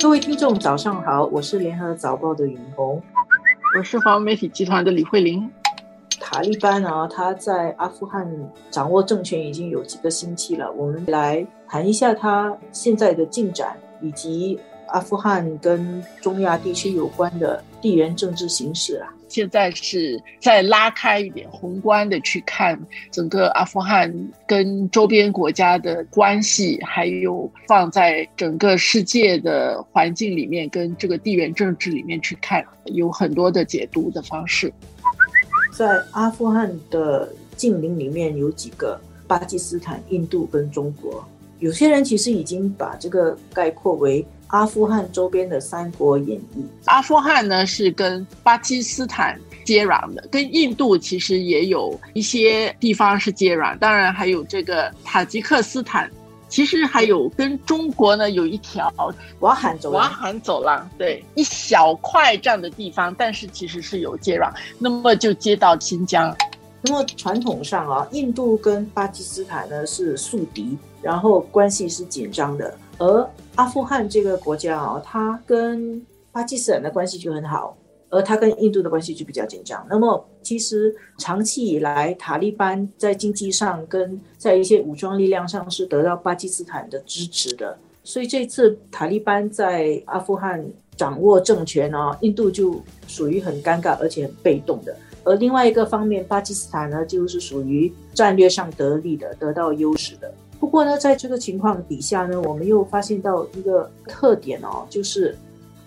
各位听众，早上好，我是联合早报的尹红，我是华为媒体集团的李慧玲。塔利班啊，他在阿富汗掌握政权已经有几个星期了，我们来谈一下他现在的进展，以及阿富汗跟中亚地区有关的地缘政治形势啊。现在是再拉开一点宏观的去看整个阿富汗跟周边国家的关系，还有放在整个世界的环境里面，跟这个地缘政治里面去看，有很多的解读的方式。在阿富汗的近邻里面有几个：巴基斯坦、印度跟中国。有些人其实已经把这个概括为。阿富汗周边的《三国演义》，阿富汗呢是跟巴基斯坦接壤的，跟印度其实也有一些地方是接壤，当然还有这个塔吉克斯坦，其实还有跟中国呢有一条瓦罕走廊，瓦罕走廊，对，一小块这样的地方，但是其实是有接壤，那么就接到新疆。那么传统上啊，印度跟巴基斯坦呢是宿敌，然后关系是紧张的。而阿富汗这个国家啊，它跟巴基斯坦的关系就很好，而它跟印度的关系就比较紧张。那么其实长期以来，塔利班在经济上跟在一些武装力量上是得到巴基斯坦的支持的。所以这次塔利班在阿富汗掌握政权呢，印度就属于很尴尬而且很被动的。而另外一个方面，巴基斯坦呢就是属于战略上得利的，得到优势的。不过呢，在这个情况底下呢，我们又发现到一个特点哦，就是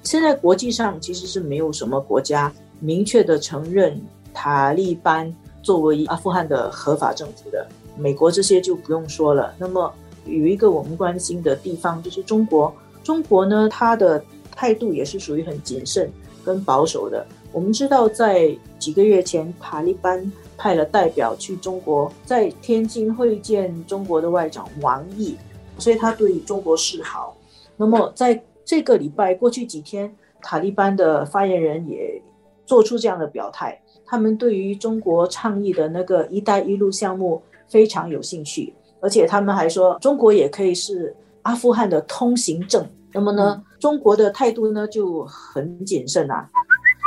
现在国际上其实是没有什么国家明确的承认塔利班作为阿富汗的合法政府的。美国这些就不用说了。那么有一个我们关心的地方就是中国，中国呢，它的态度也是属于很谨慎跟保守的。我们知道，在几个月前，塔利班派了代表去中国，在天津会见中国的外长王毅，所以他对中国示好。那么，在这个礼拜过去几天，塔利班的发言人也做出这样的表态，他们对于中国倡议的那个“一带一路”项目非常有兴趣，而且他们还说，中国也可以是阿富汗的通行证。那么呢，中国的态度呢就很谨慎啊。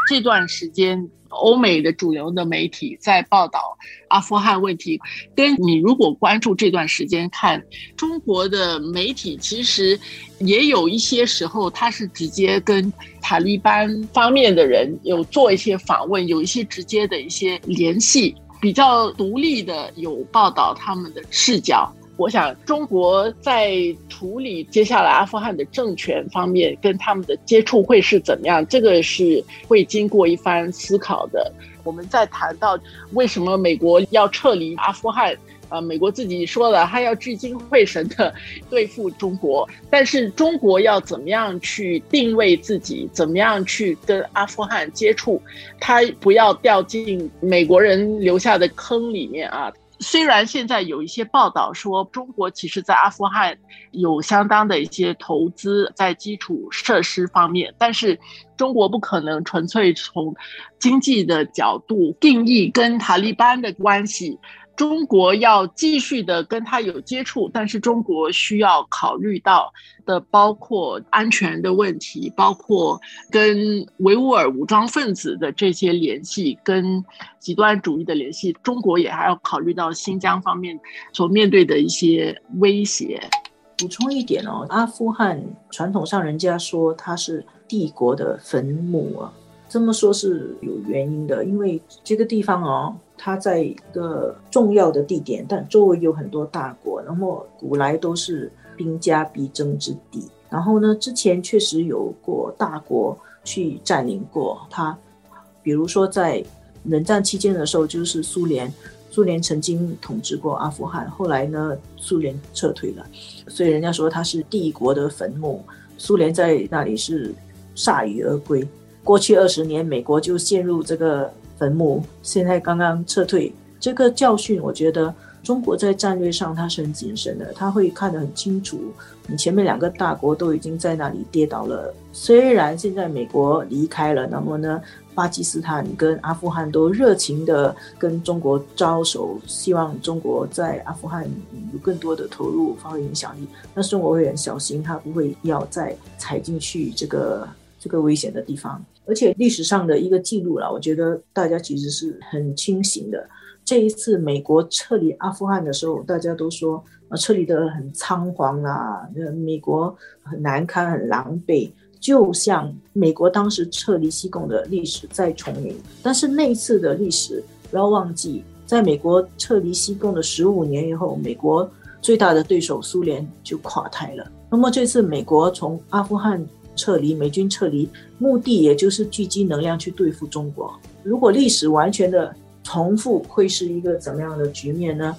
这段时间，欧美的主流的媒体在报道阿富汗问题。跟你如果关注这段时间看中国的媒体，其实也有一些时候，他是直接跟塔利班方面的人有做一些访问，有一些直接的一些联系，比较独立的有报道他们的视角。我想，中国在处理接下来阿富汗的政权方面，跟他们的接触会是怎么样？这个是会经过一番思考的。我们在谈到为什么美国要撤离阿富汗，呃，美国自己说了，他要聚精会神的 对付中国，但是中国要怎么样去定位自己，怎么样去跟阿富汗接触，他不要掉进美国人留下的坑里面啊。虽然现在有一些报道说，中国其实在阿富汗有相当的一些投资在基础设施方面，但是中国不可能纯粹从经济的角度定义跟塔利班的关系。中国要继续的跟他有接触，但是中国需要考虑到的包括安全的问题，包括跟维吾尔武装分子的这些联系，跟极端主义的联系。中国也还要考虑到新疆方面所面对的一些威胁。补充一点哦，阿富汗传统上人家说它是帝国的坟墓啊，这么说是有原因的，因为这个地方哦。它在一个重要的地点，但周围有很多大国，然后古来都是兵家必争之地。然后呢，之前确实有过大国去占领过它，比如说在冷战期间的时候，就是苏联，苏联曾经统治过阿富汗，后来呢，苏联撤退了，所以人家说它是帝国的坟墓，苏联在那里是铩羽而归。过去二十年，美国就陷入这个。坟墓现在刚刚撤退，这个教训，我觉得中国在战略上它是很谨慎的，他会看得很清楚。你前面两个大国都已经在那里跌倒了，虽然现在美国离开了，那么呢，巴基斯坦跟阿富汗都热情的跟中国招手，希望中国在阿富汗有更多的投入，发挥影响力。那中国会很小心，他不会要再踩进去这个这个危险的地方。而且历史上的一个记录了，我觉得大家其实是很清醒的。这一次美国撤离阿富汗的时候，大家都说啊，撤离的很仓皇啊，美国很难堪、很狼狈。就像美国当时撤离西贡的历史再重演，但是那一次的历史不要忘记，在美国撤离西贡的十五年以后，美国最大的对手苏联就垮台了。那么这次美国从阿富汗撤离，美军撤离，目的也就是聚集能量去对付中国。如果历史完全的重复，会是一个怎么样的局面呢？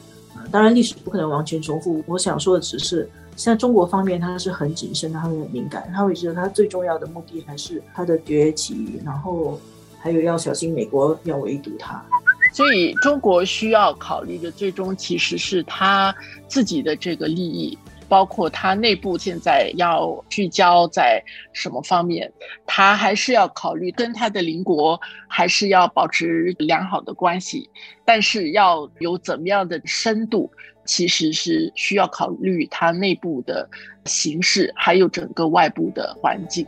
当然历史不可能完全重复。我想说的只是。像中国方面，他是很谨慎，他会很敏感，他会觉得他最重要的目的还是他的崛起，然后还有要小心美国要围堵他。所以中国需要考虑的最终其实是他自己的这个利益，包括它内部现在要聚焦在什么方面，它还是要考虑跟它的邻国还是要保持良好的关系，但是要有怎么样的深度。其实是需要考虑它内部的形势，还有整个外部的环境。